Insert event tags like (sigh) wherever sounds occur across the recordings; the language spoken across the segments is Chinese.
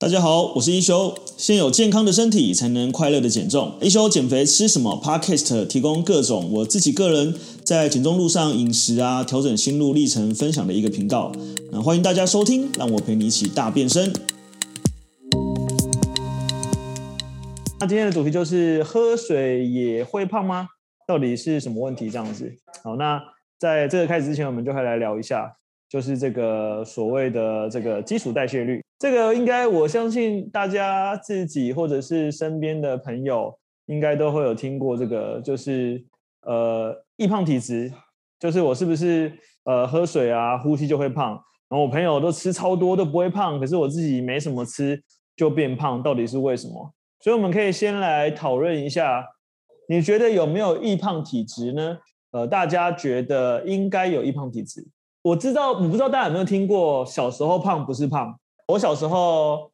大家好，我是一休。先有健康的身体，才能快乐的减重。一休减肥吃什么？Podcast 提供各种我自己个人在减重路上饮食啊，调整心路历程分享的一个频道。那欢迎大家收听，让我陪你一起大变身。那今天的主题就是喝水也会胖吗？到底是什么问题？这样子。好，那在这个开始之前，我们就会来聊一下。就是这个所谓的这个基础代谢率，这个应该我相信大家自己或者是身边的朋友应该都会有听过这个，就是呃易胖体质，就是我是不是呃喝水啊呼吸就会胖，然后我朋友都吃超多都不会胖，可是我自己没什么吃就变胖，到底是为什么？所以我们可以先来讨论一下，你觉得有没有易胖体质呢？呃，大家觉得应该有易胖体质。我知道，我不知道大家有没有听过“小时候胖不是胖”。我小时候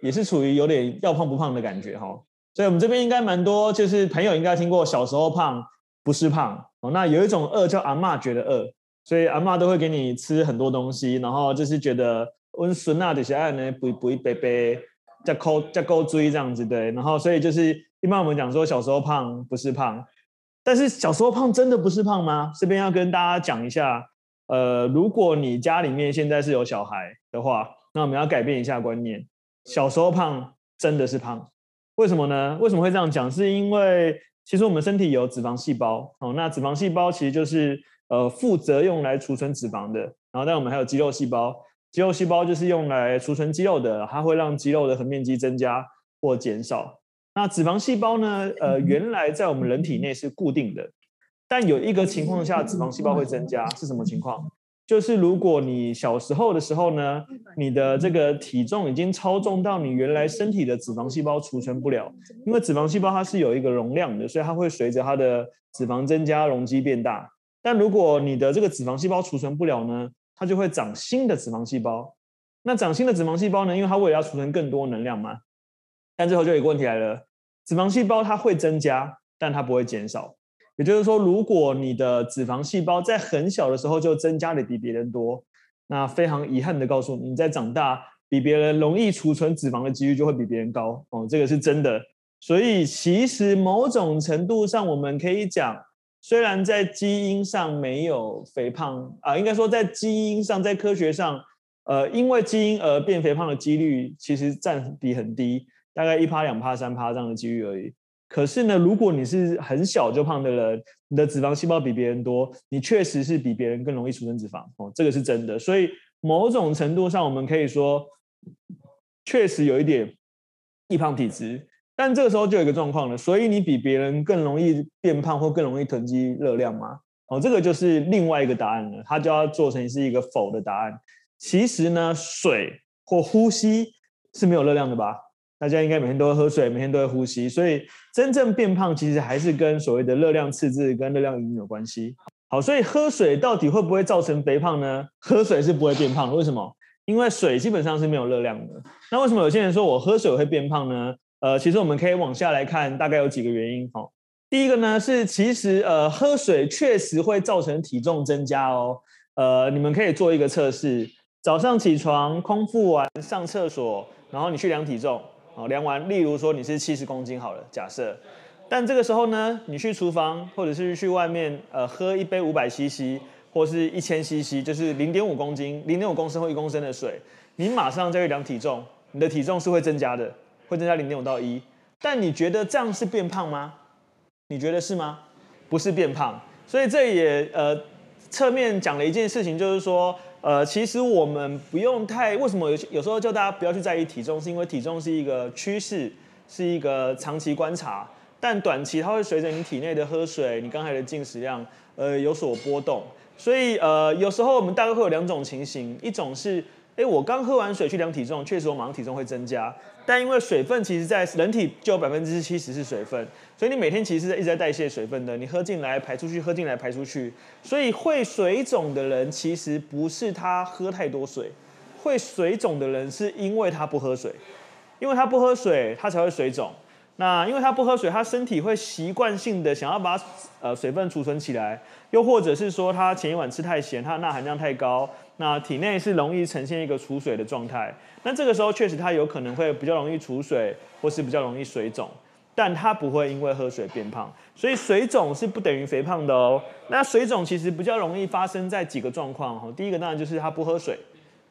也是处于有点要胖不胖的感觉哈，所以我们这边应该蛮多，就是朋友应该听过“小时候胖不是胖”。哦，那有一种饿叫阿嬷觉得饿，所以阿嬷都会给你吃很多东西，然后就是觉得温顺啊这些爱呢，不不一杯杯再抠再抠追这样子对，然后所以就是一般我们讲说小时候胖不是胖，但是小时候胖真的不是胖吗？这边要跟大家讲一下。呃，如果你家里面现在是有小孩的话，那我们要改变一下观念。小时候胖真的是胖，为什么呢？为什么会这样讲？是因为其实我们身体有脂肪细胞哦，那脂肪细胞其实就是呃负责用来储存脂肪的。然后，但我们还有肌肉细胞，肌肉细胞就是用来储存肌肉的，它会让肌肉的横面积增加或减少。那脂肪细胞呢？呃，原来在我们人体内是固定的。但有一个情况下，脂肪细胞会增加，是什么情况？就是如果你小时候的时候呢，你的这个体重已经超重到你原来身体的脂肪细胞储存不了，因为脂肪细胞它是有一个容量的，所以它会随着它的脂肪增加，容积变大。但如果你的这个脂肪细胞储存不了呢，它就会长新的脂肪细胞。那长新的脂肪细胞呢，因为它为了要储存更多能量嘛。但最后就有一个问题来了，脂肪细胞它会增加，但它不会减少。也就是说，如果你的脂肪细胞在很小的时候就增加的比别人多，那非常遗憾的告诉你，你在长大比别人容易储存脂肪的几率就会比别人高哦，这个是真的。所以其实某种程度上，我们可以讲，虽然在基因上没有肥胖啊，应该说在基因上，在科学上，呃，因为基因而变肥胖的几率其实占比很低，大概一趴、两趴、三趴这样的几率而已。可是呢，如果你是很小就胖的人，你的脂肪细胞比别人多，你确实是比别人更容易储存脂肪哦，这个是真的。所以某种程度上，我们可以说，确实有一点易胖体质。但这个时候就有一个状况了，所以你比别人更容易变胖或更容易囤积热量吗？哦，这个就是另外一个答案了，它就要做成是一个否的答案。其实呢，水或呼吸是没有热量的吧？大家应该每天都会喝水，每天都会呼吸，所以真正变胖其实还是跟所谓的热量赤字跟热量营养有关系。好，所以喝水到底会不会造成肥胖呢？喝水是不会变胖的，为什么？因为水基本上是没有热量的。那为什么有些人说我喝水会变胖呢？呃，其实我们可以往下来看，大概有几个原因。好，第一个呢是其实呃喝水确实会造成体重增加哦。呃，你们可以做一个测试，早上起床空腹完上厕所，然后你去量体重。量完，例如说你是七十公斤好了，假设，但这个时候呢，你去厨房或者是去外面，呃，喝一杯五百 CC 或是一千 CC，就是零点五公斤、零点五公升或一公升的水，你马上再去量体重，你的体重是会增加的，会增加零点五到一。但你觉得这样是变胖吗？你觉得是吗？不是变胖，所以这也呃侧面讲了一件事情，就是说。呃，其实我们不用太，为什么有有时候叫大家不要去在意体重，是因为体重是一个趋势，是一个长期观察，但短期它会随着你体内的喝水，你刚才的进食量，呃，有所波动。所以呃，有时候我们大概会有两种情形，一种是，哎，我刚喝完水去量体重，确实我马上体重会增加。但因为水分其实，在人体就有百分之七十是水分，所以你每天其实是一直在代谢水分的。你喝进来排出去，喝进来排出去，所以会水肿的人其实不是他喝太多水，会水肿的人是因为他不喝水，因为他不喝水，他才会水肿。那因为他不喝水，他身体会习惯性的想要把呃水分储存起来，又或者是说他前一晚吃太咸，他的钠含量太高，那体内是容易呈现一个储水的状态。那这个时候确实它有可能会比较容易储水，或是比较容易水肿，但它不会因为喝水变胖。所以水肿是不等于肥胖的哦。那水肿其实比较容易发生在几个状况哈。第一个当然就是他不喝水，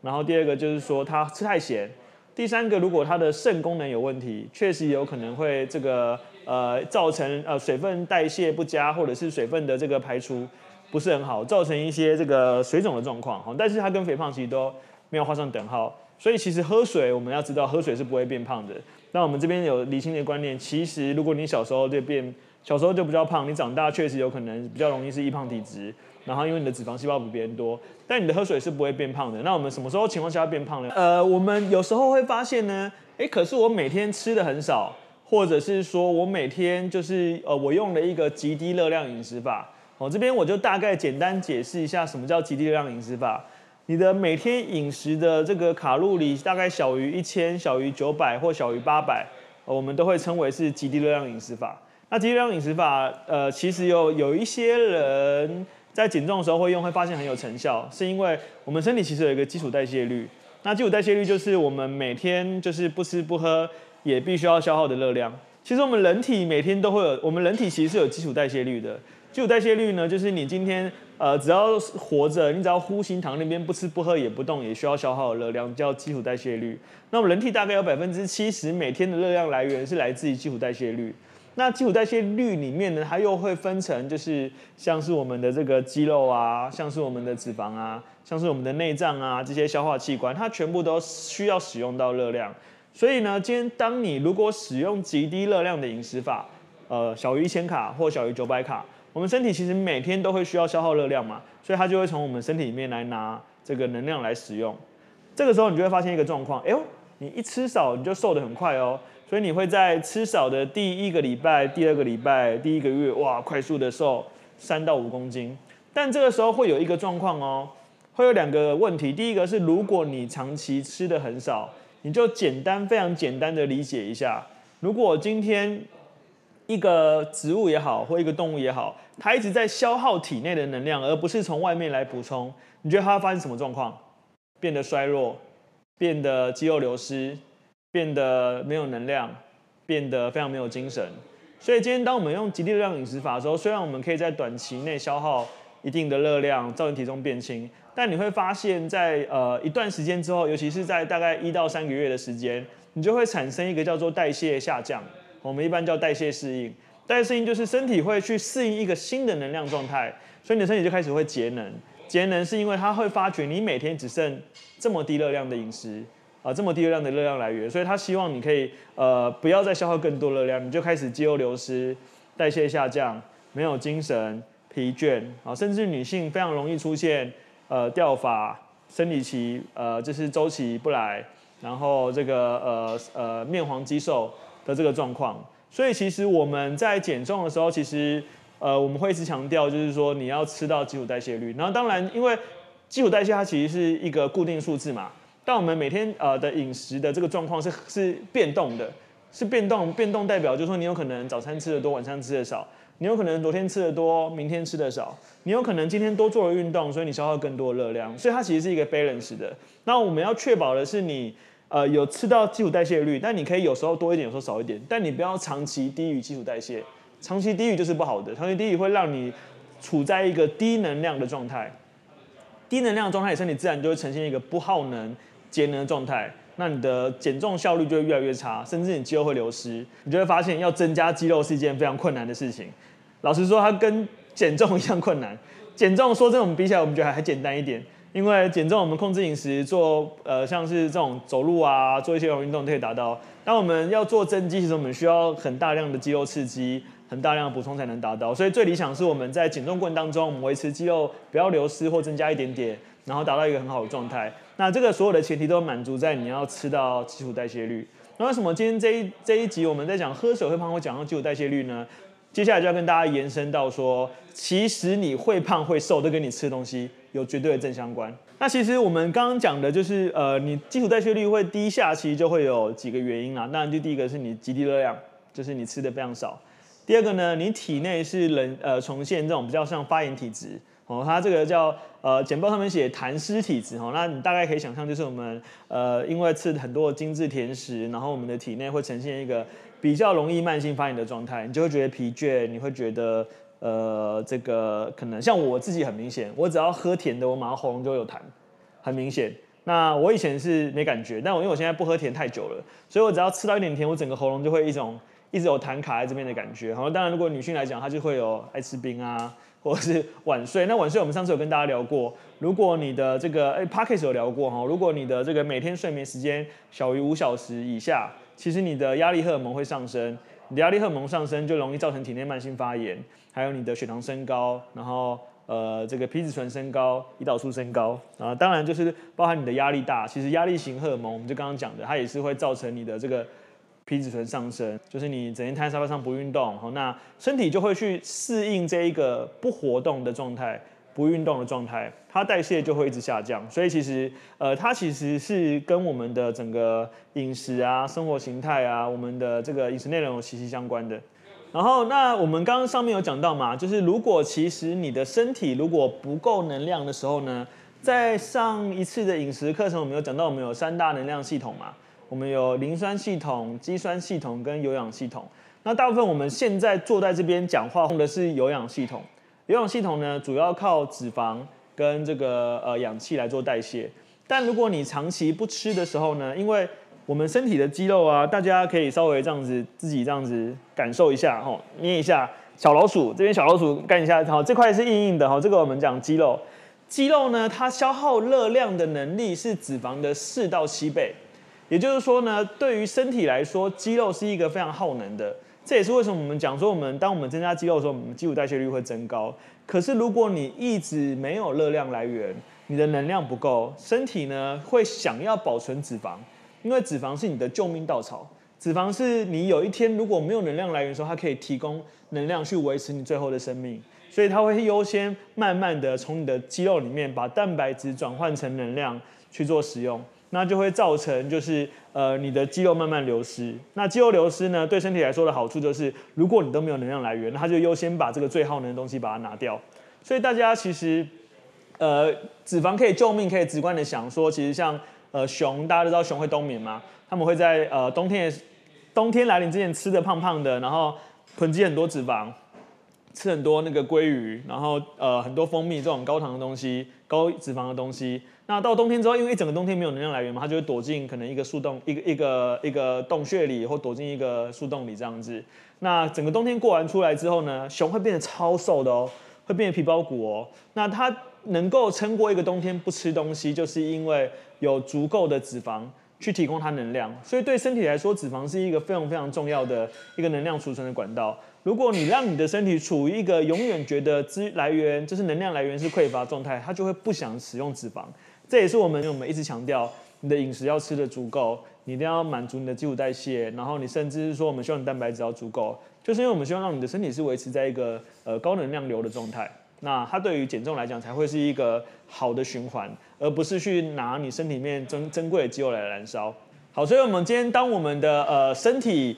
然后第二个就是说他吃太咸，第三个如果他的肾功能有问题，确实有可能会这个呃造成呃水分代谢不佳，或者是水分的这个排出不是很好，造成一些这个水肿的状况哈。但是它跟肥胖其实都没有画上等号。所以其实喝水我们要知道，喝水是不会变胖的。那我们这边有厘清的观念，其实如果你小时候就变。小时候就比较胖，你长大确实有可能比较容易是易胖体质，然后因为你的脂肪细胞比别人多，但你的喝水是不会变胖的。那我们什么时候情况下变胖呢？呃，我们有时候会发现呢，诶，可是我每天吃的很少，或者是说我每天就是呃，我用了一个极低热量饮食法。哦，这边我就大概简单解释一下什么叫极低热量饮食法。你的每天饮食的这个卡路里大概小于一千、小于九百或小于八百，我们都会称为是极低热量饮食法。那极低热量饮食法，呃，其实有有一些人在减重的时候会用，会发现很有成效，是因为我们身体其实有一个基础代谢率。那基础代谢率就是我们每天就是不吃不喝也必须要消耗的热量。其实我们人体每天都会有，我们人体其实是有基础代谢率的。基础代谢率呢，就是你今天呃只要活着，你只要呼吸躺那边不吃不喝也不动，也需要消耗的热量叫基础代谢率。那我们人体大概有百分之七十每天的热量来源是来自于基础代谢率。那基础代谢率里面呢，它又会分成，就是像是我们的这个肌肉啊，像是我们的脂肪啊，像是我们的内脏啊，这些消化器官，它全部都需要使用到热量。所以呢，今天当你如果使用极低热量的饮食法，呃，小于一千卡或小于九百卡，我们身体其实每天都会需要消耗热量嘛，所以它就会从我们身体里面来拿这个能量来使用。这个时候你就会发现一个状况，哎呦，你一吃少你就瘦得很快哦。所以你会在吃少的第一个礼拜、第二个礼拜、第一个月，哇，快速的瘦三到五公斤。但这个时候会有一个状况哦，会有两个问题。第一个是，如果你长期吃的很少，你就简单、非常简单的理解一下，如果今天一个植物也好，或一个动物也好，它一直在消耗体内的能量，而不是从外面来补充，你觉得它会发生什么状况？变得衰弱，变得肌肉流失。变得没有能量，变得非常没有精神。所以今天当我们用极低热量饮食法的时候，虽然我们可以在短期内消耗一定的热量，造成体重变轻，但你会发现在呃一段时间之后，尤其是在大概一到三个月的时间，你就会产生一个叫做代谢下降，我们一般叫代谢适应。代谢适应就是身体会去适应一个新的能量状态，所以你的身体就开始会节能。节能是因为它会发觉你每天只剩这么低热量的饮食。啊，这么低热量的热量来源，所以他希望你可以呃不要再消耗更多热量，你就开始肌肉流失、代谢下降、没有精神、疲倦啊，甚至女性非常容易出现呃掉发、生理期呃就是周期不来，然后这个呃呃面黄肌瘦的这个状况。所以其实我们在减重的时候，其实呃我们会一直强调，就是说你要吃到基础代谢率。然后当然，因为基础代谢它其实是一个固定数字嘛。但我们每天呃的饮食的这个状况是是变动的，是变动，变动代表就是说你有可能早餐吃的多，晚餐吃的少；你有可能昨天吃的多，明天吃的少；你有可能今天多做了运动，所以你消耗更多热量。所以它其实是一个 balance 的。那我们要确保的是你呃有吃到基础代谢率，但你可以有时候多一点，有时候少一点，但你不要长期低于基础代谢，长期低于就是不好的，长期低于会让你处在一个低能量的状态，低能量的状态，身体自然就会呈现一个不耗能。节能的状态，那你的减重效率就会越来越差，甚至你肌肉会流失。你就会发现，要增加肌肉是一件非常困难的事情。老实说，它跟减重一样困难。减重说真的，我们比起来，我们觉得还还简单一点，因为减重我们控制饮食，做呃像是这种走路啊，做一些有氧运动都可以达到。但我们要做增肌，其实我们需要很大量的肌肉刺激，很大量的补充才能达到。所以最理想是我们在减重过程当中，我们维持肌肉不要流失或增加一点点，然后达到一个很好的状态。那这个所有的前提都满足在你要吃到基础代谢率。那为什么今天这一这一集我们在讲喝水会胖会讲到基础代谢率呢？接下来就要跟大家延伸到说，其实你会胖会瘦都跟你吃东西有绝对的正相关。那其实我们刚刚讲的就是，呃，你基础代谢率会低下，其实就会有几个原因啦。当然，就第一个是你极低热量，就是你吃的非常少。第二个呢，你体内是人呃重现这种比较像发炎体质。哦，它这个叫呃简报上面写痰湿体质哦，那你大概可以想象就是我们呃因为吃很多精致甜食，然后我们的体内会呈现一个比较容易慢性发炎的状态，你就会觉得疲倦，你会觉得呃这个可能像我自己很明显，我只要喝甜的，我马上喉咙就有痰，很明显。那我以前是没感觉，但我因为我现在不喝甜太久了，所以我只要吃到一点甜，我整个喉咙就会一种一直有痰卡在这边的感觉。好，当然如果女性来讲，她就会有爱吃冰啊。或者是晚睡，那晚睡我们上次有跟大家聊过，如果你的这个哎 Podcast 有聊过哈，如果你的这个每天睡眠时间小于五小时以下，其实你的压力荷尔蒙会上升，压力荷尔蒙上升就容易造成体内慢性发炎，还有你的血糖升高，然后呃这个皮质醇升高，胰岛素升高啊，当然就是包含你的压力大，其实压力型荷尔蒙我们就刚刚讲的，它也是会造成你的这个。皮质醇上升，就是你整天瘫在沙发上不运动，好，那身体就会去适应这一个不活动的状态、不运动的状态，它代谢就会一直下降。所以其实，呃，它其实是跟我们的整个饮食啊、生活形态啊、我们的这个饮食内容息息相关的。然后，那我们刚刚上面有讲到嘛，就是如果其实你的身体如果不够能量的时候呢，在上一次的饮食课程，我们有讲到我们有三大能量系统嘛。我们有磷酸系统、肌酸系统跟有氧系统。那大部分我们现在坐在这边讲话用的是有氧系统。有氧系统呢，主要靠脂肪跟这个呃氧气来做代谢。但如果你长期不吃的时候呢，因为我们身体的肌肉啊，大家可以稍微这样子自己这样子感受一下吼，捏一下小老鼠这边小老鼠干一下，好，这块是硬硬的哈，这个我们讲肌肉。肌肉呢，它消耗热量的能力是脂肪的四到七倍。也就是说呢，对于身体来说，肌肉是一个非常耗能的。这也是为什么我们讲说，我们当我们增加肌肉的时候，我们基础代谢率会增高。可是如果你一直没有热量来源，你的能量不够，身体呢会想要保存脂肪，因为脂肪是你的救命稻草。脂肪是你有一天如果没有能量来源的时候，它可以提供能量去维持你最后的生命。所以它会优先慢慢的从你的肌肉里面把蛋白质转换成能量去做使用。那就会造成就是呃你的肌肉慢慢流失。那肌肉流失呢，对身体来说的好处就是，如果你都没有能量来源，它就优先把这个最耗能的东西把它拿掉。所以大家其实呃脂肪可以救命，可以直观的想说，其实像呃熊，大家都知道熊会冬眠嘛，他们会在呃冬天冬天来临之前吃的胖胖的，然后囤积很多脂肪，吃很多那个鲑鱼，然后呃很多蜂蜜这种高糖的东西、高脂肪的东西。那到冬天之后，因为一整个冬天没有能量来源嘛，它就会躲进可能一个树洞、一个一个一个洞穴里，或躲进一个树洞里这样子。那整个冬天过完出来之后呢，熊会变得超瘦的哦，会变得皮包骨哦。那它能够撑过一个冬天不吃东西，就是因为有足够的脂肪去提供它能量。所以对身体来说，脂肪是一个非常非常重要的一个能量储存的管道。如果你让你的身体处于一个永远觉得资来源就是能量来源是匮乏状态，它就会不想使用脂肪。这也是我们我们一直强调，你的饮食要吃的足够，你一定要满足你的基础代谢，然后你甚至是说我们希望你蛋白质要足够，就是因为我们希望让你的身体是维持在一个呃高能量流的状态，那它对于减重来讲才会是一个好的循环，而不是去拿你身体里面珍珍贵的肌肉来燃烧。好，所以我们今天当我们的呃身体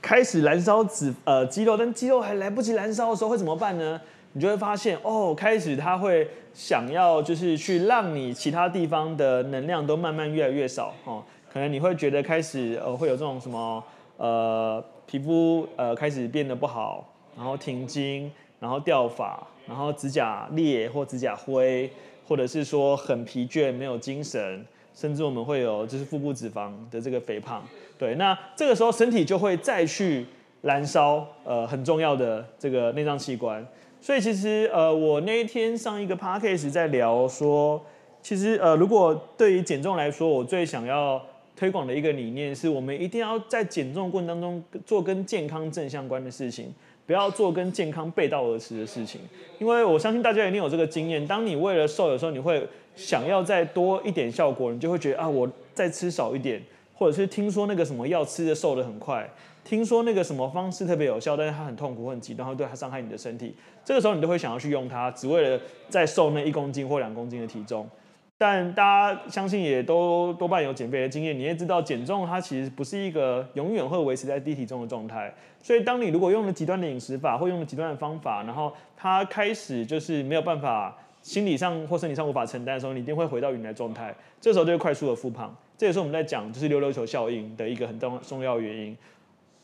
开始燃烧脂呃肌肉，但肌肉还来不及燃烧的时候会怎么办呢？你就会发现哦，开始它会想要就是去让你其他地方的能量都慢慢越来越少哦，可能你会觉得开始呃会有这种什么呃皮肤呃开始变得不好，然后停经，然后掉发，然后指甲裂或指甲灰，或者是说很疲倦没有精神，甚至我们会有就是腹部脂肪的这个肥胖，对，那这个时候身体就会再去燃烧呃很重要的这个内脏器官。所以其实呃，我那一天上一个 podcast 在聊说，其实呃，如果对于减重来说，我最想要推广的一个理念是，我们一定要在减重过程当中做跟健康正相关的事情，不要做跟健康背道而驰的事情。因为我相信大家一定有这个经验，当你为了瘦，有时候你会想要再多一点效果，你就会觉得啊，我再吃少一点，或者是听说那个什么药吃的瘦的很快。听说那个什么方式特别有效，但是它很痛苦、很极端，会对它伤害你的身体。这个时候你都会想要去用它，只为了再瘦那一公斤或两公斤的体重。但大家相信也都多半有减肥的经验，你也知道减重它其实不是一个永远会维持在低体重的状态。所以当你如果用了极端的饮食法，或用了极端的方法，然后它开始就是没有办法心理上或身体上无法承担的时候，你一定会回到原来状态，这时候就会快速的复胖。这也是我们在讲就是溜溜球效应的一个很重重要原因。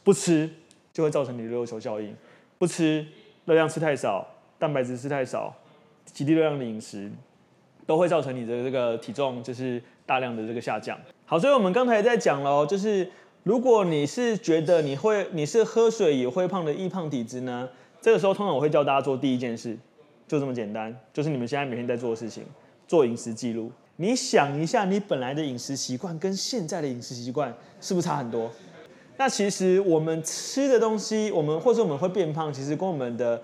不吃就会造成你溜溜球效应，不吃热量吃太少，蛋白质吃太少，极低热量的饮食，都会造成你的这个体重就是大量的这个下降。好，所以我们刚才也在讲了，就是如果你是觉得你会你是喝水也会胖的易胖体质呢，这个时候通常我会教大家做第一件事。就这么简单，就是你们现在每天在做的事情，做饮食记录。你想一下，你本来的饮食习惯跟现在的饮食习惯是不是差很多？那其实我们吃的东西，我们或者我们会变胖，其实跟我们的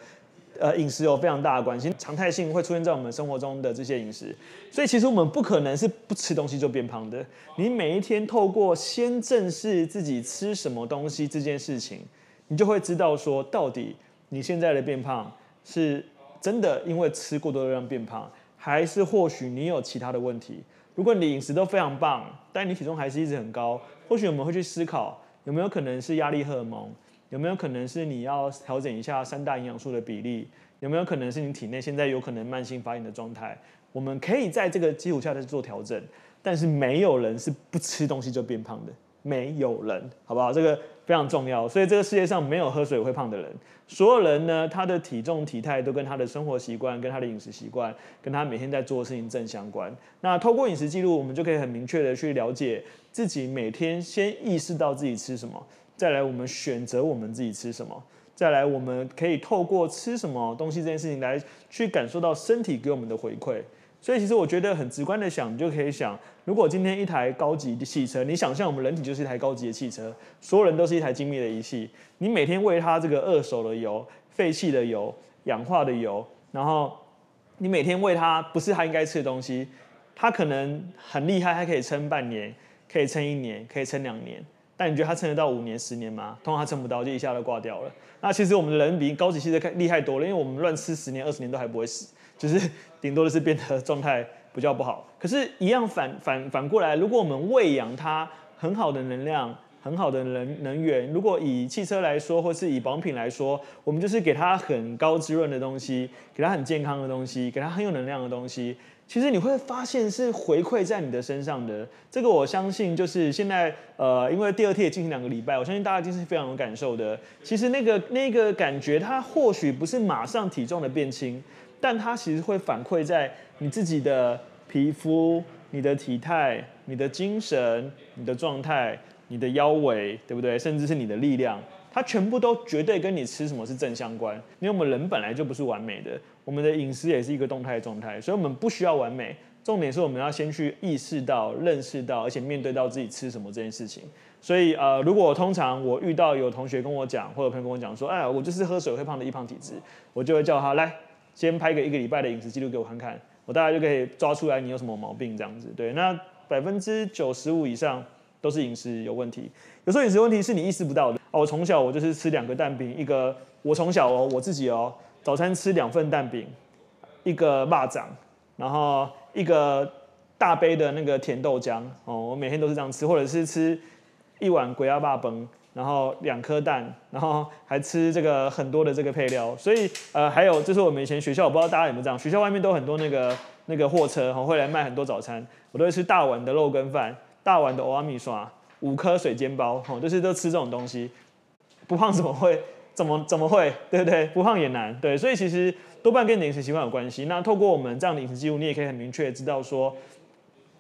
呃饮食有非常大的关系，常态性会出现在我们生活中的这些饮食。所以其实我们不可能是不吃东西就变胖的。你每一天透过先正视自己吃什么东西这件事情，你就会知道说，到底你现在的变胖是。真的因为吃过多的热量变胖，还是或许你有其他的问题？如果你饮食都非常棒，但你体重还是一直很高，或许我们会去思考有没有可能是压力荷尔蒙，有没有可能是你要调整一下三大营养素的比例，有没有可能是你体内现在有可能慢性发炎的状态？我们可以在这个基础下再做调整，但是没有人是不吃东西就变胖的，没有人，好不好？这个。非常重要，所以这个世界上没有喝水会胖的人。所有人呢，他的体重体态都跟他的生活习惯、跟他的饮食习惯、跟他每天在做的事情正相关。那透过饮食记录，我们就可以很明确的去了解自己每天先意识到自己吃什么，再来我们选择我们自己吃什么，再来我们可以透过吃什么东西这件事情来去感受到身体给我们的回馈。所以其实我觉得很直观的想，你就可以想，如果今天一台高级的汽车，你想象我们人体就是一台高级的汽车，所有人都是一台精密的仪器，你每天喂它这个二手的油、废弃的油、氧化的油，然后你每天喂它不是它应该吃的东西，它可能很厉害，它可以撑半年，可以撑一年，可以撑两年，但你觉得它撑得到五年、十年吗？通常它撑不到，就一下就挂掉了。那其实我们的人比高级汽车厉害多了，因为我们乱吃十年、二十年都还不会死。就是 (laughs) 顶多的是变得 (laughs) 状态比较不好，可是，一样反反反过来，如果我们喂养它很好的能量、很好的能能源，如果以汽车来说，或是以保养品来说，我们就是给它很高滋润的东西，给它很健康的东西，给它很有能量的东西，其实你会发现是回馈在你的身上的。这个我相信，就是现在呃，因为第二天也进行两个礼拜，我相信大家一定是非常有感受的。其实那个那个感觉，它或许不是马上体重的变轻。但它其实会反馈在你自己的皮肤、你的体态、你的精神、你的状态、你的腰围，对不对？甚至是你的力量，它全部都绝对跟你吃什么是正相关。因为我们人本来就不是完美的，我们的饮食也是一个动态状态，所以我们不需要完美。重点是我们要先去意识到、认识到，而且面对到自己吃什么这件事情。所以呃，如果通常我遇到有同学跟我讲，或者朋友跟我讲说，哎，我就是喝水会胖的易胖体质，我就会叫他来。先拍个一个礼拜的饮食记录给我看看，我大概就可以抓出来你有什么毛病这样子。对，那百分之九十五以上都是饮食有问题。有时候饮食问题是你意识不到的。哦，我从小我就是吃两个蛋饼，一个我从小哦我自己哦早餐吃两份蛋饼，一个蚂蚱，然后一个大杯的那个甜豆浆哦，我每天都是这样吃，或者是吃一碗鬼压爸崩。然后两颗蛋，然后还吃这个很多的这个配料，所以呃还有就是我们以前学校，我不知道大家有没有这样，学校外面都很多那个那个货车，会来卖很多早餐，我都会吃大碗的肉羹饭，大碗的蚵仔面线，五颗水煎包，哦，就是都吃这种东西，不胖怎么会怎么怎么会，(laughs) 对不对？不胖也难，对，所以其实多半跟饮食习惯有关系。那透过我们这样的饮食记录，你也可以很明确知道说，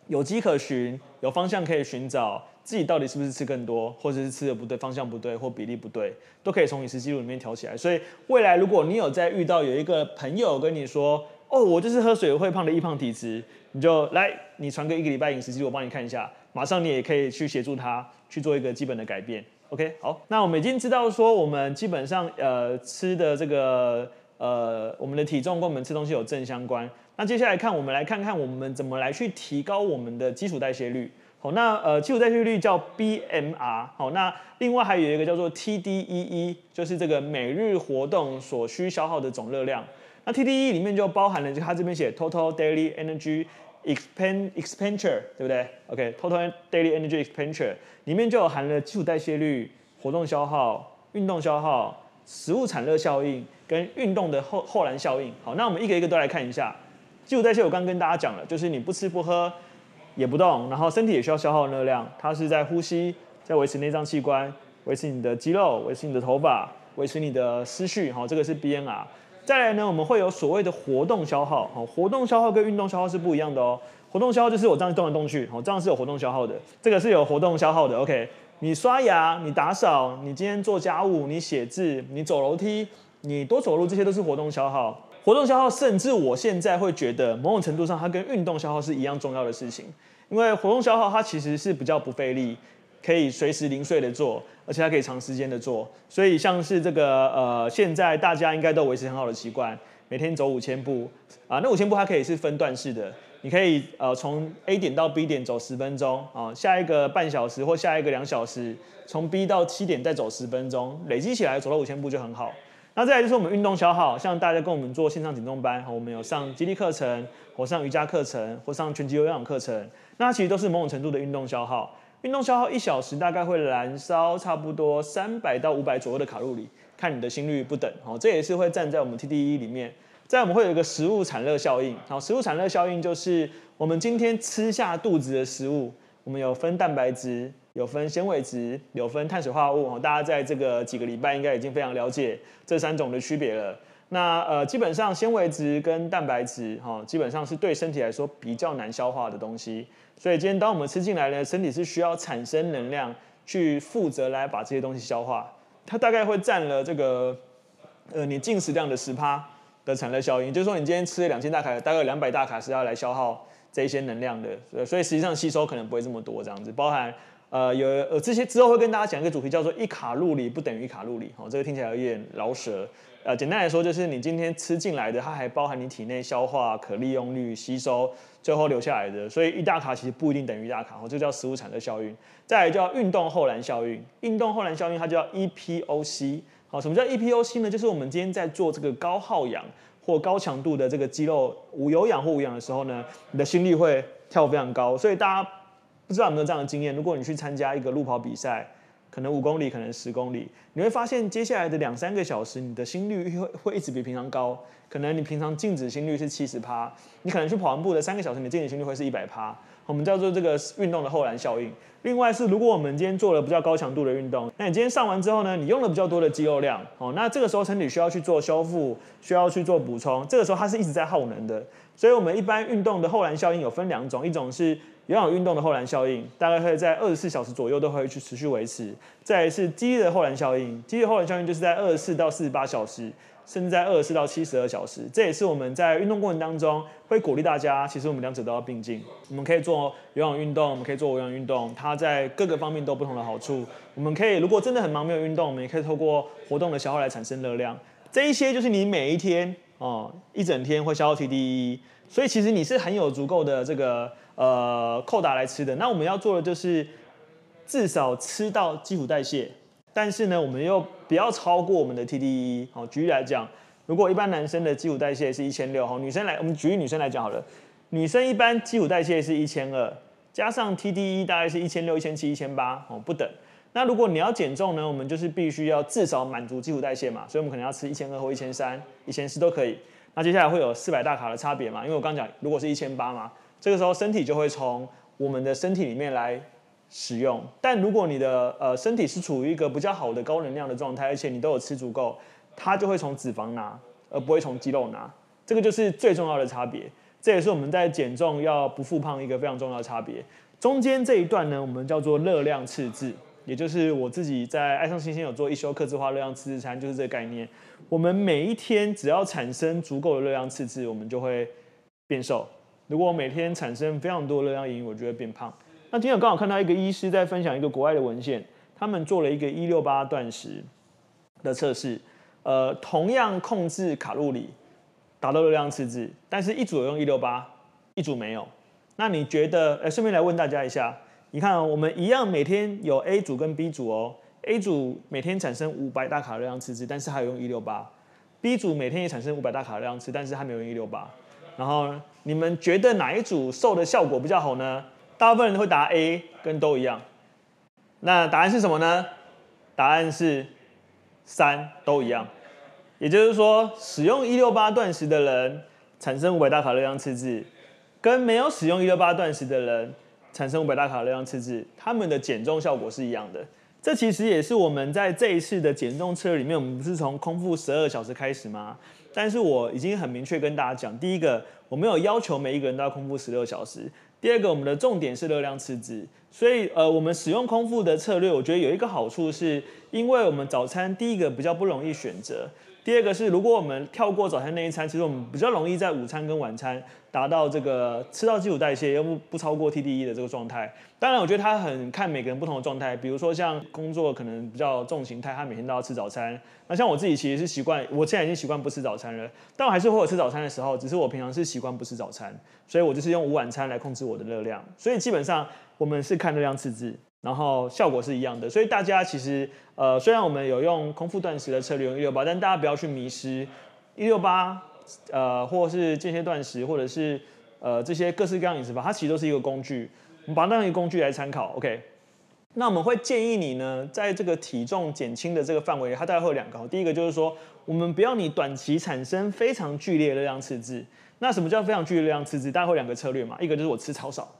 有迹可循，有方向可以寻找。自己到底是不是吃更多，或者是吃的不对，方向不对，或比例不对，都可以从饮食记录里面调起来。所以未来如果你有在遇到有一个朋友跟你说，哦，我就是喝水会胖的易胖体质，你就来，你传个一个礼拜饮食记录，我帮你看一下，马上你也可以去协助他去做一个基本的改变。OK，好，那我们已经知道说，我们基本上呃吃的这个呃我们的体重跟我们吃东西有正相关。那接下来看，我们来看看我们怎么来去提高我们的基础代谢率。好，那呃基础代谢率叫 BMR，好，那另外还有一个叫做 TDEE，就是这个每日活动所需消耗的总热量。那 TDEE 里面就包含了，就它这边写 Total Daily Energy Expend Expenditure，对不对？OK，Total Daily Energy Expenditure 里面就有含了基础代谢率、活动消耗、运动消耗、食物产热效应跟运动的后后燃效应。好，那我们一个一个都来看一下。基础代谢我刚跟大家讲了，就是你不吃不喝也不动，然后身体也需要消耗热量，它是在呼吸，在维持内脏器官，维持你的肌肉，维持你的头发，维持你的思绪，好，这个是 BNR。再来呢，我们会有所谓的活动消耗，哦，活动消耗跟运动消耗是不一样的哦。活动消耗就是我这样动来动去，好，这样是有活动消耗的，这个是有活动消耗的。OK，你刷牙，你打扫，你今天做家务，你写字，你走楼梯，你多走路，这些都是活动消耗。活动消耗，甚至我现在会觉得，某种程度上，它跟运动消耗是一样重要的事情，因为活动消耗它其实是比较不费力。可以随时零碎的做，而且它可以长时间的做，所以像是这个呃，现在大家应该都维持很好的习惯，每天走五千步啊，那五千步它可以是分段式的，你可以呃从 A 点到 B 点走十分钟啊，下一个半小时或下一个两小时，从 B 到七点再走十分钟，累积起来走到五千步就很好。那再来就是我们运动消耗，像大家跟我们做线上减重班，我们有上肌力课程，或上瑜伽课程，或上拳击有氧课程，那其实都是某种程度的运动消耗。运动消耗一小时大概会燃烧差不多三百到五百左右的卡路里，看你的心率不等，哦，这也是会站在我们 TDE 里面。再我们会有一个食物产热效应，好，食物产热效应就是我们今天吃下肚子的食物，我们有分蛋白质，有分纤维质，有分碳水化合物，大家在这个几个礼拜应该已经非常了解这三种的区别了。那呃，基本上纤维质跟蛋白质，哈，基本上是对身体来说比较难消化的东西。所以今天当我们吃进来呢，身体是需要产生能量去负责来把这些东西消化。它大概会占了这个呃你进食量的十趴的产热效应，就是说你今天吃了两千大卡，大概两百大卡是要来消耗这一些能量的。所以实际上吸收可能不会这么多这样子。包含呃有呃这些之后会跟大家讲一个主题叫做一卡路里不等于一卡路里，哦，这个听起来有点饶舌。呃，简单来说就是你今天吃进来的，它还包含你体内消化、可利用率、吸收。最后留下来的，所以一大卡其实不一定等于一大卡，哦，这叫食物产热效应。再来叫运动后燃效应，运动后燃效应它叫 EPOC。好，什么叫 EPOC 呢？就是我们今天在做这个高耗氧或高强度的这个肌肉无有氧或无氧的时候呢，你的心率会跳非常高。所以大家不知道有没有这样的经验？如果你去参加一个路跑比赛，可能五公里，可能十公里，你会发现接下来的两三个小时，你的心率会会一直比平常高。可能你平常静止心率是七十趴，你可能去跑完步的三个小时，你的静止心率会是一百趴。我们叫做这个运动的后燃效应。另外是，如果我们今天做了比较高强度的运动，那你今天上完之后呢，你用了比较多的肌肉量，哦，那这个时候身体需要去做修复，需要去做补充，这个时候它是一直在耗能的。所以我们一般运动的后燃效应有分两种，一种是有氧运动的后燃效应，大概会在二十四小时左右都会去持续维持。再来是肌力的后燃效应，肌力的后燃效应就是在二十四到四十八小时。甚至在二十四到七十二小时，这也是我们在运动过程当中会鼓励大家，其实我们两者都要并进。我们可以做有氧运动，我们可以做无氧运动，它在各个方面都不同的好处。我们可以如果真的很忙没有运动，我们也可以透过活动的消耗来产生热量。这一些就是你每一天哦一整天会消耗 TDE，所以其实你是很有足够的这个呃扣打来吃的。那我们要做的就是至少吃到基础代谢。但是呢，我们又不要超过我们的 TDEE。好，举例来讲，如果一般男生的基础代谢是一千六，好，女生来，我们举例女生来讲好了，女生一般基础代谢是一千二，加上 TDEE 大概是一千六、一千七、一千八，哦，不等。那如果你要减重呢，我们就是必须要至少满足基础代谢嘛，所以我们可能要吃一千二或一千三、一千四都可以。那接下来会有四百大卡的差别嘛？因为我刚讲，如果是一千八嘛，这个时候身体就会从我们的身体里面来。使用，但如果你的呃身体是处于一个比较好的高能量的状态，而且你都有吃足够，它就会从脂肪拿，而不会从肌肉拿，这个就是最重要的差别。这也是我们在减重要不复胖一个非常重要的差别。中间这一段呢，我们叫做热量赤字，也就是我自己在爱上新鲜有做一休客制化热量赤字餐，就是这个概念。我们每一天只要产生足够的热量赤字，我们就会变瘦。如果我每天产生非常多热量盈余，我就会变胖。那今天我刚好看到一个医师在分享一个国外的文献，他们做了一个一六八断食的测试，呃，同样控制卡路里，达到热量赤字，但是一组有用一六八，一组没有。那你觉得？呃，顺便来问大家一下，你看我们一样每天有 A 组跟 B 组哦，A 组每天产生五百大卡热量赤字，但是还有用一六八；B 组每天也产生五百大卡热量赤，但是还没有用一六八。然后你们觉得哪一组瘦的效果比较好呢？大部分人都会答 A，跟都一样。那答案是什么呢？答案是三，都一样。也就是说，使用一六八断食的人，产生五百大卡热量赤字，跟没有使用一六八断食的人产生五百大卡热量赤字，他们的减重效果是一样的。这其实也是我们在这一次的减重策略里面，我们不是从空腹十二小时开始吗？但是我已经很明确跟大家讲，第一个，我没有要求每一个人都要空腹十六小时；第二个，我们的重点是热量赤字。所以，呃，我们使用空腹的策略，我觉得有一个好处是，因为我们早餐第一个比较不容易选择。第二个是，如果我们跳过早餐那一餐，其实我们比较容易在午餐跟晚餐达到这个吃到基础代谢又不不超过 TDE 的这个状态。当然，我觉得它很看每个人不同的状态。比如说像工作可能比较重形态，他每天都要吃早餐。那像我自己其实是习惯，我现在已经习惯不吃早餐了，但我还是会有吃早餐的时候，只是我平常是习惯不吃早餐，所以我就是用午晚餐来控制我的热量。所以基本上我们是看热量赤字。然后效果是一样的，所以大家其实呃，虽然我们有用空腹断食的策略用一六八，但大家不要去迷失一六八，呃，或是间歇断食，或者是呃这些各式各样饮食法，它其实都是一个工具，我们把它当成一个工具来参考。OK，那我们会建议你呢，在这个体重减轻的这个范围，它大概会有两个，第一个就是说，我们不要你短期产生非常剧烈的热量赤字。那什么叫非常剧烈热量赤字？大概会有两个策略嘛，一个就是我吃超少，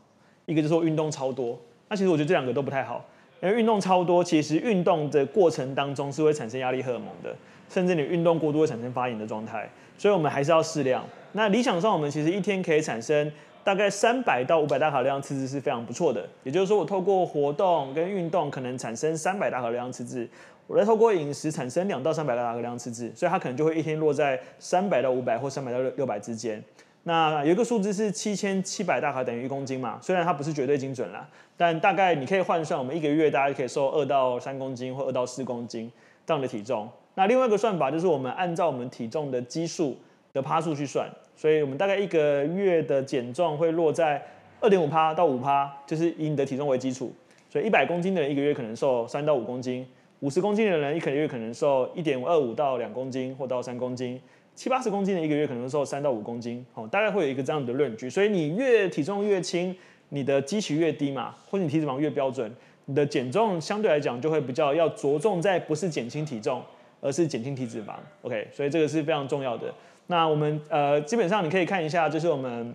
一个就是我运动超多。那其实我觉得这两个都不太好，因为运动超多，其实运动的过程当中是会产生压力荷尔蒙的，甚至你运动过度会产生发炎的状态，所以我们还是要适量。那理想上，我们其实一天可以产生大概三百到五百大卡量赤字是非常不错的。也就是说，我透过活动跟运动可能产生三百大卡量赤字，我再透过饮食产生两到三百大卡量赤字，所以它可能就会一天落在三百到五百或三百到六百之间。那有一个数字是七千七百大卡等于一公斤嘛，虽然它不是绝对精准啦，但大概你可以换算，我们一个月大概可以瘦二到三公斤或二到四公斤这样的体重。那另外一个算法就是我们按照我们体重的基数的趴数去算，所以我们大概一个月的减重会落在二点五趴到五趴，就是以你的体重为基础。所以一百公斤的人一个月可能瘦三到五公斤，五十公斤的人一个月可能瘦一点二五到两公斤或到三公斤。七八十公斤的一个月可能瘦三到五公斤，哦，大概会有一个这样的论据。所以你越体重越轻，你的基期越低嘛，或者你体脂肪越标准，你的减重相对来讲就会比较要着重在不是减轻体重，而是减轻体脂肪。OK，所以这个是非常重要的。那我们呃基本上你可以看一下，就是我们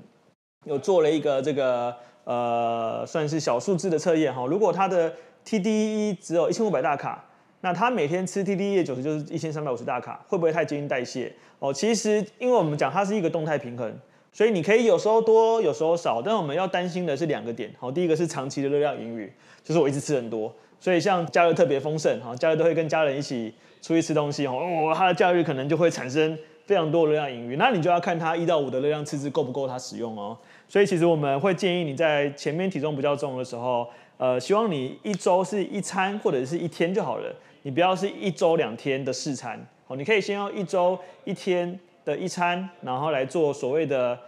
有做了一个这个呃算是小数字的测验哈，如果它的 TDE 只有一千五百大卡。那他每天吃 TDE 九十就是一千三百五十大卡，会不会太接近代谢？哦，其实因为我们讲它是一个动态平衡，所以你可以有时候多，有时候少。但我们要担心的是两个点，好，第一个是长期的热量盈余，就是我一直吃很多，所以像假日特别丰盛，哈，假日都会跟家人一起出去吃东西，哦，他的假日可能就会产生非常多的热量盈余，那你就要看他一到五的热量赤字够不够他使用哦。所以其实我们会建议你在前面体重比较重的时候，呃，希望你一周是一餐或者是一天就好了。你不要是一周两天的试餐，好，你可以先用一周一天的一餐，然后来做所谓的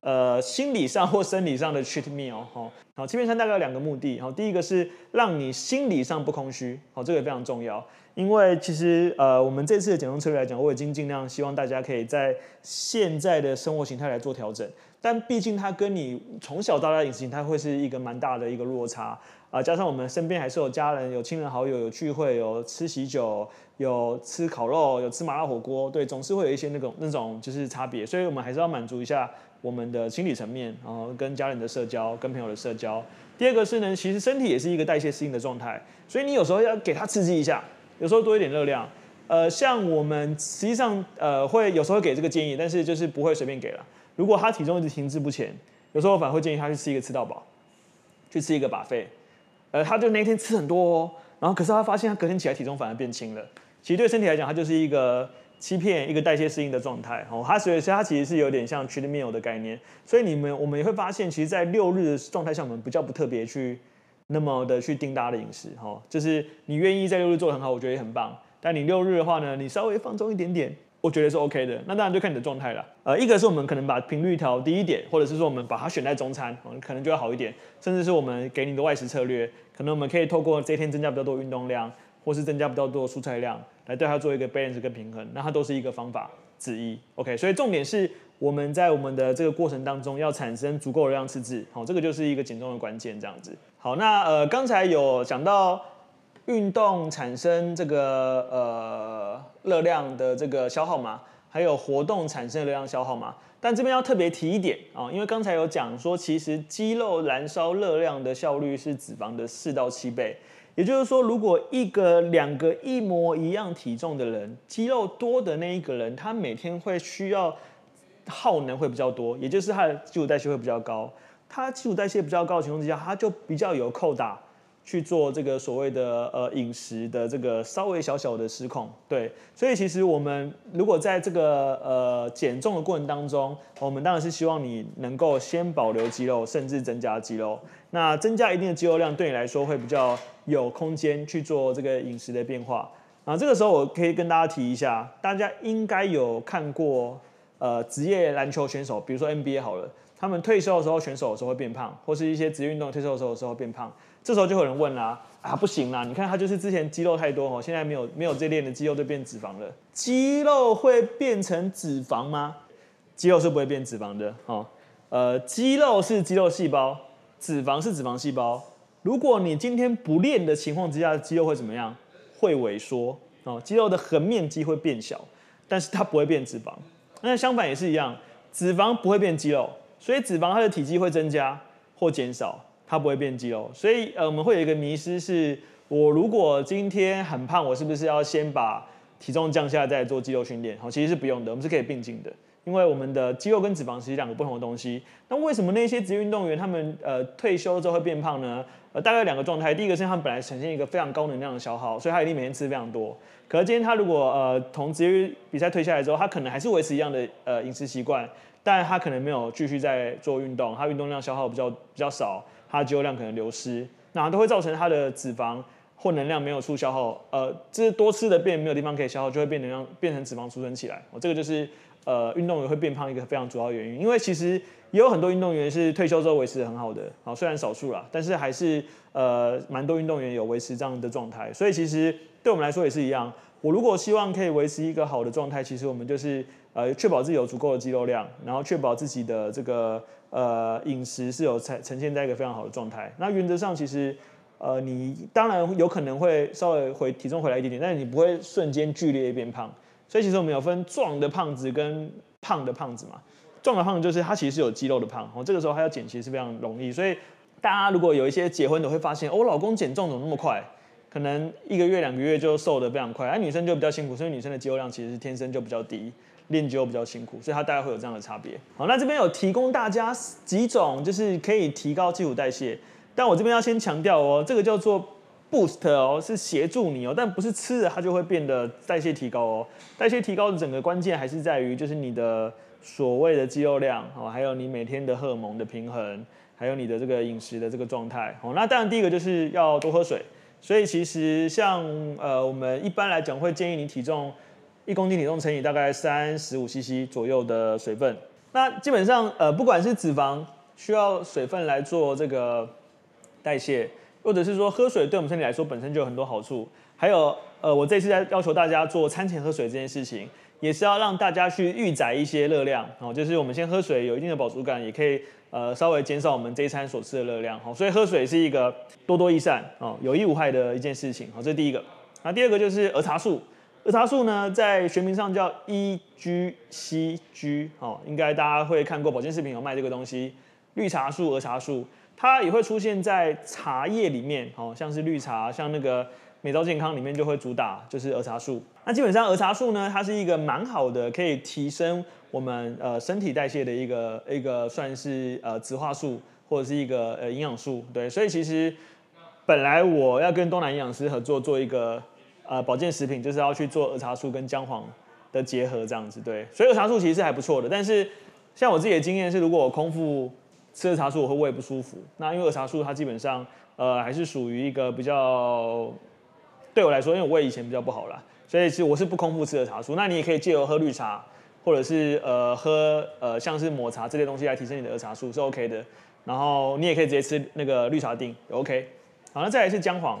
呃心理上 (laughs) 或生理上的 treat meal，好，好，欺骗餐大概有两个目的，好，第一个是让你心理上不空虚，好，这个非常重要，因为其实呃我们这次的减重策略来讲，我已经尽量希望大家可以在现在的生活形态来做调整，但毕竟它跟你从小到大的饮食形态会是一个蛮大的一个落差。啊，加上我们身边还是有家人、有亲人好友、有聚会、有吃喜酒、有吃烤肉、有吃麻辣火锅，对，总是会有一些那种那种就是差别，所以我们还是要满足一下我们的心理层面，然后跟家人的社交、跟朋友的社交。第二个是呢，其实身体也是一个代谢适应的状态，所以你有时候要给它刺激一下，有时候多一点热量。呃，像我们实际上呃会有时候给这个建议，但是就是不会随便给了。如果他体重一直停滞不前，有时候反而会建议他去吃一个吃到饱，去吃一个 buffet。呃，他就那天吃很多哦，然后可是他发现他隔天起来体重反而变轻了。其实对身体来讲，它就是一个欺骗、一个代谢适应的状态哦。它所以它其实是有点像 cheat meal 的概念。所以你们我们也会发现，其实，在六日的状态下，我们比较不特别去那么的去盯大家的饮食哈。就是你愿意在六日做得很好，我觉得也很棒。但你六日的话呢，你稍微放松一点点。我觉得是 OK 的，那当然就看你的状态了。呃，一个是我们可能把频率调低一点，或者是说我们把它选在中餐，可能就会好一点。甚至是我们给你的外食策略，可能我们可以透过这一天增加比较多运动量，或是增加比较多蔬菜量，来对它做一个 balance 跟平衡。那它都是一个方法之一。OK，所以重点是我们在我们的这个过程当中要产生足够的量赤字，好，这个就是一个减重的关键，这样子。好，那呃刚才有讲到。运动产生这个呃热量的这个消耗嘛，还有活动产生的热量消耗嘛。但这边要特别提一点啊，因为刚才有讲说，其实肌肉燃烧热量的效率是脂肪的四到七倍。也就是说，如果一个两个一模一样体重的人，肌肉多的那一个人，他每天会需要耗能会比较多，也就是他的基础代谢会比较高。他基础代谢比较高的情况之下，他就比较有扣打去做这个所谓的呃饮食的这个稍微小小的失控。对，所以其实我们如果在这个呃减重的过程当中，我们当然是希望你能够先保留肌肉，甚至增加肌肉。那增加一定的肌肉量对你来说会比较有空间去做这个饮食的变化。啊，这个时候我可以跟大家提一下，大家应该有看过呃职业篮球选手，比如说 NBA 好了，他们退休的时候选手有时候会变胖，或是一些职业运动退休的时候有时候变胖。这时候就有人问啦，啊不行啦，你看他就是之前肌肉太多哦，现在没有没有这练的肌肉就变脂肪了。肌肉会变成脂肪吗？肌肉是不会变脂肪的哦。呃，肌肉是肌肉细胞。脂肪是脂肪细胞，如果你今天不练的情况之下，肌肉会怎么样？会萎缩哦，肌肉的横面积会变小，但是它不会变脂肪。那相反也是一样，脂肪不会变肌肉，所以脂肪它的体积会增加或减少，它不会变肌肉。所以呃，我们会有一个迷思是，我如果今天很胖，我是不是要先把体重降下来再做肌肉训练？好，其实是不用的，我们是可以并进的。因为我们的肌肉跟脂肪是两个不同的东西，那为什么那些职业运动员他们呃退休之后会变胖呢？呃，大概有两个状态，第一个是他们本来呈现一个非常高能量的消耗，所以他一定每天吃非常多。可是今天他如果呃从职业比赛退下来之后，他可能还是维持一样的呃饮食习惯，但他可能没有继续在做运动，他运动量消耗比较比较少，它肌肉量可能流失，那都会造成它的脂肪或能量没有处消耗，呃，这是多吃的变没有地方可以消耗，就会变能量变成脂肪储存起来。哦，这个就是。呃，运动员会变胖一个非常主要原因，因为其实也有很多运动员是退休之后维持的很好的，好，虽然少数啦，但是还是呃蛮多运动员有维持这样的状态，所以其实对我们来说也是一样。我如果希望可以维持一个好的状态，其实我们就是呃确保自己有足够的肌肉量，然后确保自己的这个呃饮食是有呈呈现在一个非常好的状态。那原则上其实呃你当然有可能会稍微回体重回来一点点，但是你不会瞬间剧烈变胖。所以其实我们有分壮的胖子跟胖的胖子嘛。壮的胖子就是他其实是有肌肉的胖，哦，这个时候他要减其实是非常容易。所以大家如果有一些结婚的会发现，哦，我老公减重怎么那么快？可能一个月两个月就瘦得非常快。而女生就比较辛苦，所以女生的肌肉量其实是天生就比较低，练肌肉比较辛苦，所以它大概会有这样的差别。好，那这边有提供大家几种就是可以提高基础代谢，但我这边要先强调哦，这个叫做。Boost 哦，是协助你哦，但不是吃了它就会变得代谢提高哦。代谢提高的整个关键还是在于，就是你的所谓的肌肉量哦，还有你每天的荷尔蒙的平衡，还有你的这个饮食的这个状态哦。那当然第一个就是要多喝水。所以其实像呃我们一般来讲会建议你体重一公斤体重乘以大概三十五 CC 左右的水分。那基本上呃不管是脂肪需要水分来做这个代谢。或者是说喝水对我们身体来说本身就有很多好处，还有呃，我这次在要求大家做餐前喝水这件事情，也是要让大家去预载一些热量哦，就是我们先喝水有一定的饱足感，也可以呃稍微减少我们这一餐所吃的热量哦，所以喝水是一个多多益善哦，有益无害的一件事情哦，这是第一个。那第二个就是儿茶素，儿茶素呢在学名上叫 EGCG 哦，应该大家会看过保健食品有卖这个东西，绿茶素、儿茶素。它也会出现在茶叶里面，哦，像是绿茶，像那个美招健康里面就会主打就是儿茶素。那基本上儿茶素呢，它是一个蛮好的，可以提升我们呃身体代谢的一个一个算是呃植化素或者是一个呃营养素。对，所以其实本来我要跟东南营养师合作做一个呃保健食品，就是要去做儿茶素跟姜黄的结合这样子。对，所以儿茶素其实是还不错的。但是像我自己的经验是，如果我空腹吃儿茶素我会胃不舒服，那因为儿茶素它基本上呃还是属于一个比较对我来说，因为我胃以前比较不好啦，所以其实我是不空腹吃儿茶素。那你也可以借由喝绿茶，或者是呃喝呃像是抹茶这些东西来提升你的儿茶素是 OK 的。然后你也可以直接吃那个绿茶錠也 OK。好，那再来是姜黄，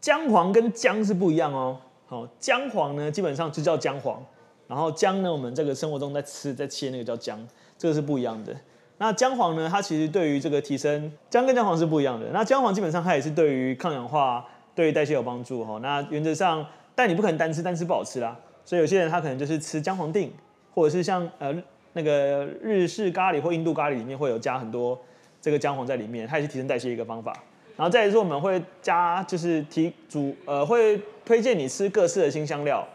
姜黄跟姜是不一样哦。好，姜黄呢基本上就叫姜黄，然后姜呢我们这个生活中在吃在切那个叫姜，这个是不一样的。那姜黄呢？它其实对于这个提升姜跟姜黄是不一样的。那姜黄基本上它也是对于抗氧化、对于代谢有帮助哈。那原则上，但你不可能单吃，单吃不好吃啦。所以有些人他可能就是吃姜黄錠，或者是像呃那个日式咖喱或印度咖喱里面会有加很多这个姜黄在里面，它也是提升代谢一个方法。然后再来是我们会加就是提煮呃会推荐你吃各式的新香料，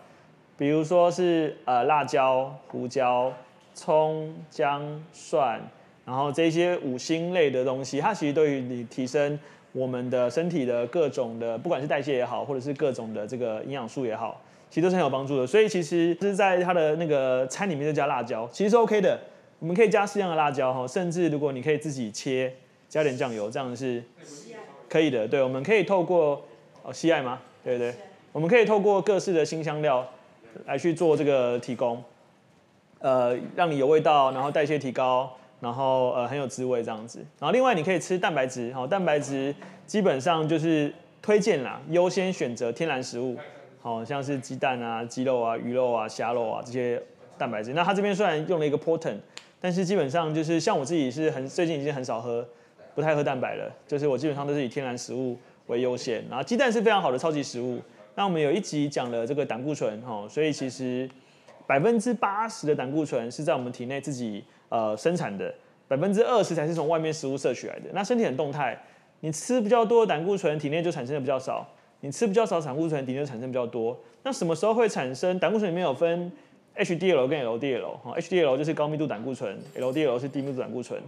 比如说是呃辣椒、胡椒、葱、姜、蒜，然后这些五辛类的东西，它其实对于你提升我们的身体的各种的不管是代谢也好，或者是各种的这个营养素也好，其实都是很有帮助的。所以其实是在它的那个餐里面就加辣椒，其实是 OK 的。我们可以加适量的辣椒哈，甚至如果你可以自己切，加点酱油，这样是。可以的，对，我们可以透过哦，西爱吗？对对，我们可以透过各式的新香料来去做这个提供，呃，让你有味道，然后代谢提高，然后呃很有滋味这样子。然后另外你可以吃蛋白质，好，蛋白质基本上就是推荐啦，优先选择天然食物，好像是鸡蛋啊、鸡肉啊、鱼肉啊、虾肉啊这些蛋白质。那它这边虽然用了一个 Porten，但是基本上就是像我自己是很最近已经很少喝。不太喝蛋白了，就是我基本上都是以天然食物为优先，然后鸡蛋是非常好的超级食物。那我们有一集讲了这个胆固醇，哈，所以其实百分之八十的胆固醇是在我们体内自己呃生产的，百分之二十才是从外面食物摄取来的。那身体很动态，你吃比较多的胆固醇，体内就产生的比较少；你吃比较少胆固醇，体内就产生比较多。那什么时候会产生胆固醇里面有分 HDL 跟 LDL，哈，HDL 就是高密度胆固醇，LDL 是低密度胆固醇。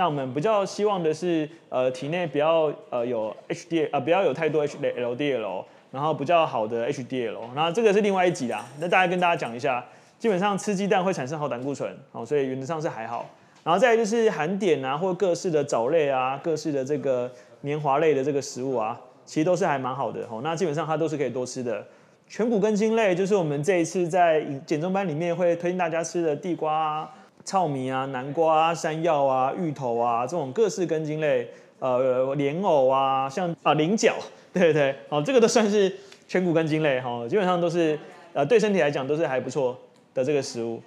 那我们比较希望的是，呃，体内不要呃有 HDL，呃，不要有太多 HDL，然后比较好的 HDL，那这个是另外一集啦。那大概跟大家讲一下，基本上吃鸡蛋会产生好胆固醇，哦，所以原则上是还好。然后再来就是含碘啊，或各式的藻类啊，各式的这个棉花类的这个食物啊，其实都是还蛮好的。哦，那基本上它都是可以多吃的。全谷根茎类就是我们这一次在减重班里面会推荐大家吃的地瓜啊。糙米啊、南瓜啊、山药啊、芋头啊，这种各式根茎类，呃，莲藕啊，像啊菱角，对对对，哦，这个都算是全谷根茎类哈，基本上都是呃对身体来讲都是还不错的这个食物。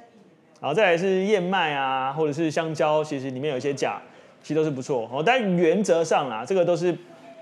然后再来是燕麦啊，或者是香蕉，其实里面有一些钾，其实都是不错哦。但原则上啦，这个都是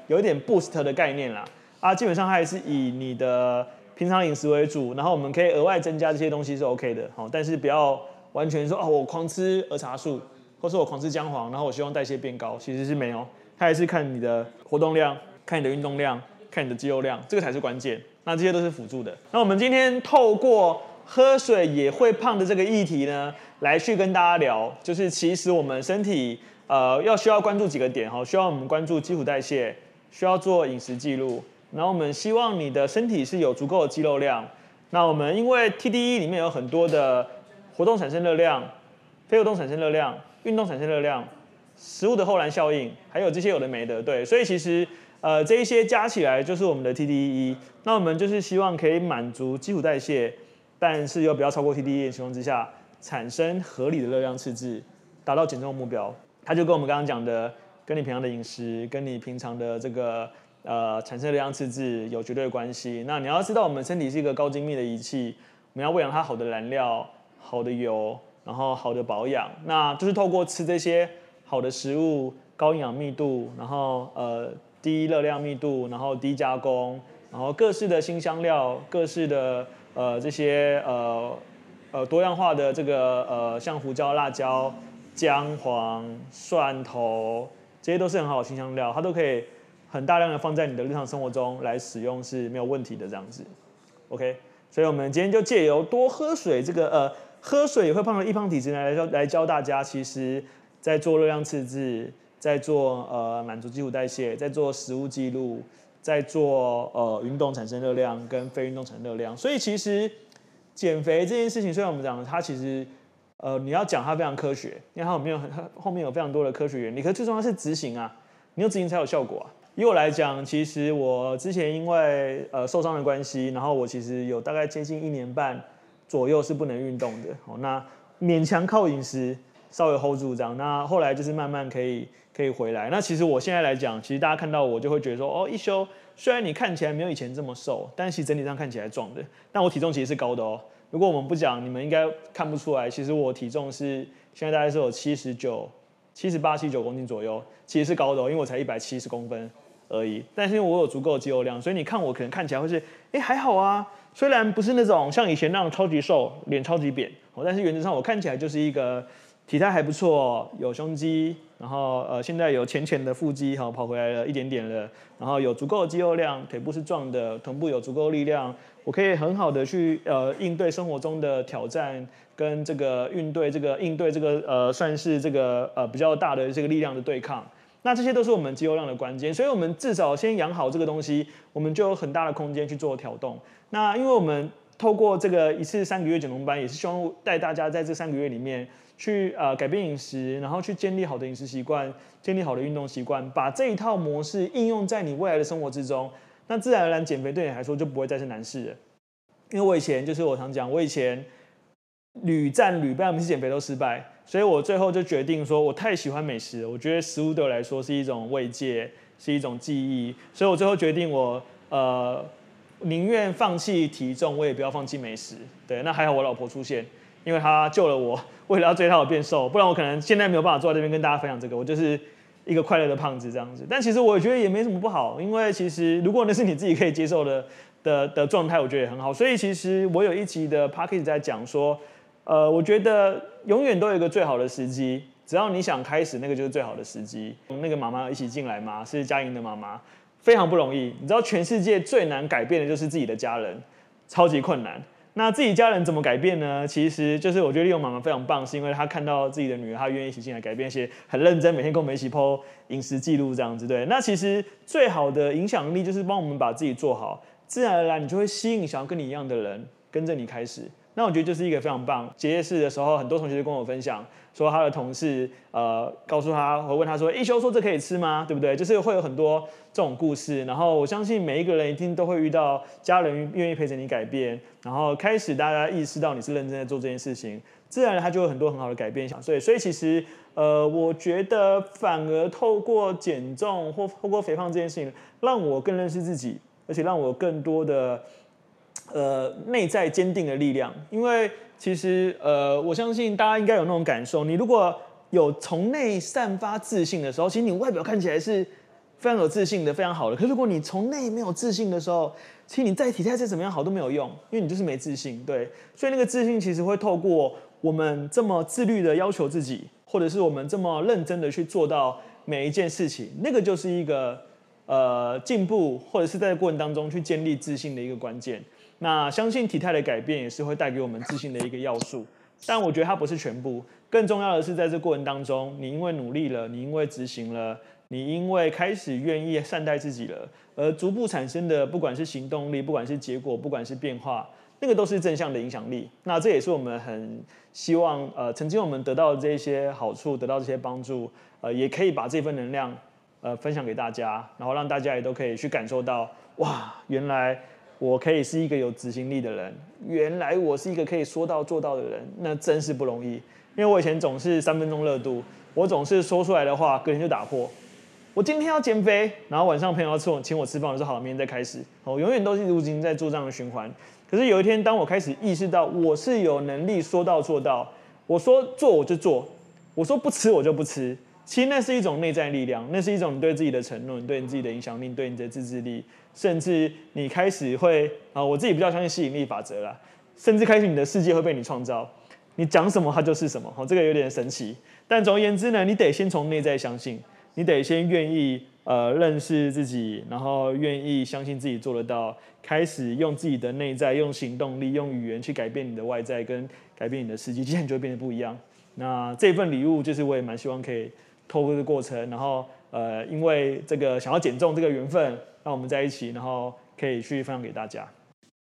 有一点 boost 的概念啦，啊，基本上还是以你的平常饮食为主，然后我们可以额外增加这些东西是 OK 的，好，但是不要。完全说哦，我狂吃儿茶素，或是我狂吃姜黄，然后我希望代谢变高，其实是没有，它还是看你的活动量，看你的运动量，看你的肌肉量，这个才是关键。那这些都是辅助的。那我们今天透过喝水也会胖的这个议题呢，来去跟大家聊，就是其实我们身体呃要需要关注几个点哈，需要我们关注基础代谢，需要做饮食记录，然后我们希望你的身体是有足够的肌肉量。那我们因为 TDE 里面有很多的。活动产生热量，非活动产生热量，运动产生热量，食物的后燃效应，还有这些有的没的，对，所以其实呃这一些加起来就是我们的 TDEE。那我们就是希望可以满足基础代谢，但是又不要超过 TDEE 的情况之下，产生合理的热量赤字，达到减重目标。它就跟我们刚刚讲的，跟你平常的饮食，跟你平常的这个呃产生热量赤字有绝对的关系。那你要知道，我们身体是一个高精密的仪器，我们要喂养它好的燃料。好的油，然后好的保养，那就是透过吃这些好的食物，高营养密度，然后呃低热量密度，然后低加工，然后各式的新香料，各式的呃这些呃呃多样化的这个呃像胡椒、辣椒、姜黄、蒜头，这些都是很好的新香料，它都可以很大量的放在你的日常生活中来使用是没有问题的这样子。OK，所以我们今天就借由多喝水这个呃。喝水也会胖的易胖体质来教来教大家，其实在做热量赤字，在做呃满足基础代谢，在做食物记录，在做呃运动产生热量跟非运动产生热量。所以其实减肥这件事情，虽然我们讲它其实呃你要讲它非常科学，因为它后面有它后面有非常多的科学原理，可是最重要是执行啊，你要执行才有效果啊。以我来讲，其实我之前因为呃受伤的关系，然后我其实有大概接近一年半。左右是不能运动的，哦，那勉强靠饮食稍微 hold 住这样，那后来就是慢慢可以可以回来。那其实我现在来讲，其实大家看到我就会觉得说，哦，一休虽然你看起来没有以前这么瘦，但其实整体上看起来壮的。但我体重其实是高的哦。如果我们不讲，你们应该看不出来，其实我体重是现在大概是有七十九、七十八、七九公斤左右，其实是高的哦，因为我才一百七十公分。而已。但是因为我有足够的肌肉量，所以你看我可能看起来会是，哎，还好啊。虽然不是那种像以前那样超级瘦，脸超级扁，但是原则上我看起来就是一个体态还不错，有胸肌，然后呃现在有浅浅的腹肌，哈，跑回来了一点点了，然后有足够的肌肉量，腿部是壮的，臀部有足够力量，我可以很好的去呃应对生活中的挑战，跟这个应对这个应对这个呃算是这个呃比较大的这个力量的对抗。那这些都是我们肌肉量的关键，所以我们至少先养好这个东西，我们就有很大的空间去做调动。那因为我们透过这个一次三个月减重班，也是希望带大家在这三个月里面去呃改变饮食，然后去建立好的饮食习惯，建立好的运动习惯，把这一套模式应用在你未来的生活之中，那自然而然减肥对你来说就不会再是难事了。因为我以前就是我常讲，我以前屡战屡败，每次减肥都失败。所以我最后就决定说，我太喜欢美食了，我觉得食物对我来说是一种慰藉，是一种记忆。所以我最后决定我，呃宁愿放弃体重，我也不要放弃美食。对，那还好我老婆出现，因为她救了我，为了要追她我变瘦，不然我可能现在没有办法坐在这边跟大家分享这个，我就是一个快乐的胖子这样子。但其实我觉得也没什么不好，因为其实如果那是你自己可以接受的的的状态，我觉得也很好。所以其实我有一集的 podcast 在讲说。呃，我觉得永远都有一个最好的时机，只要你想开始，那个就是最好的时机。那个妈妈一起进来吗？是嘉莹的妈妈，非常不容易。你知道全世界最难改变的就是自己的家人，超级困难。那自己家人怎么改变呢？其实就是我觉得利用妈妈非常棒，是因为她看到自己的女儿，她愿意一起进来改变，一些很认真，每天跟我们一起剖饮食记录这样子。对，那其实最好的影响力就是帮我们把自己做好，自然而然你就会吸引想要跟你一样的人跟着你开始。那我觉得就是一个非常棒。结业式的时候，很多同学就跟我分享，说他的同事呃告诉他，我问他说，一休说这可以吃吗？对不对？就是会有很多这种故事。然后我相信每一个人一定都会遇到家人愿意陪着你改变，然后开始大家意识到你是认真在做这件事情，自然他就有很多很好的改变。所以，所以其实呃，我觉得反而透过减重或透过肥胖这件事情，让我更认识自己，而且让我更多的。呃，内在坚定的力量，因为其实呃，我相信大家应该有那种感受，你如果有从内散发自信的时候，其实你外表看起来是非常有自信的，非常好的。可是如果你从内没有自信的时候，其实你再体态再怎么样好都没有用，因为你就是没自信。对，所以那个自信其实会透过我们这么自律的要求自己，或者是我们这么认真的去做到每一件事情，那个就是一个呃进步，或者是在过程当中去建立自信的一个关键。那相信体态的改变也是会带给我们自信的一个要素，(laughs) 但我觉得它不是全部。更重要的是，在这过程当中，你因为努力了，你因为执行了，你因为开始愿意善待自己了，而逐步产生的，不管是行动力，不管是结果，不管是变化，那个都是正向的影响力。那这也是我们很希望，呃，曾经我们得到的这些好处，得到这些帮助，呃，也可以把这份能量，呃，分享给大家，然后让大家也都可以去感受到，哇，原来。我可以是一个有执行力的人，原来我是一个可以说到做到的人，那真是不容易。因为我以前总是三分钟热度，我总是说出来的话，隔天就打破。我今天要减肥，然后晚上朋友要吃我请我吃饭，我说好，明天再开始。我永远都是如今在做这样的循环。可是有一天，当我开始意识到我是有能力说到做到，我说做我就做，我说不吃我就不吃。其实那是一种内在力量，那是一种你对自己的承诺，你对你自己的影响力，对你的自制力。甚至你开始会啊，我自己比较相信吸引力法则啦。甚至开始你的世界会被你创造，你讲什么它就是什么。哦，这个有点神奇。但总而言之呢，你得先从内在相信，你得先愿意呃认识自己，然后愿意相信自己做得到，开始用自己的内在，用行动力，用语言去改变你的外在，跟改变你的世界，其实你就会变得不一样。那这份礼物就是我也蛮希望可以透过这个过程，然后呃，因为这个想要减重这个缘分。让我们在一起，然后可以去分享给大家。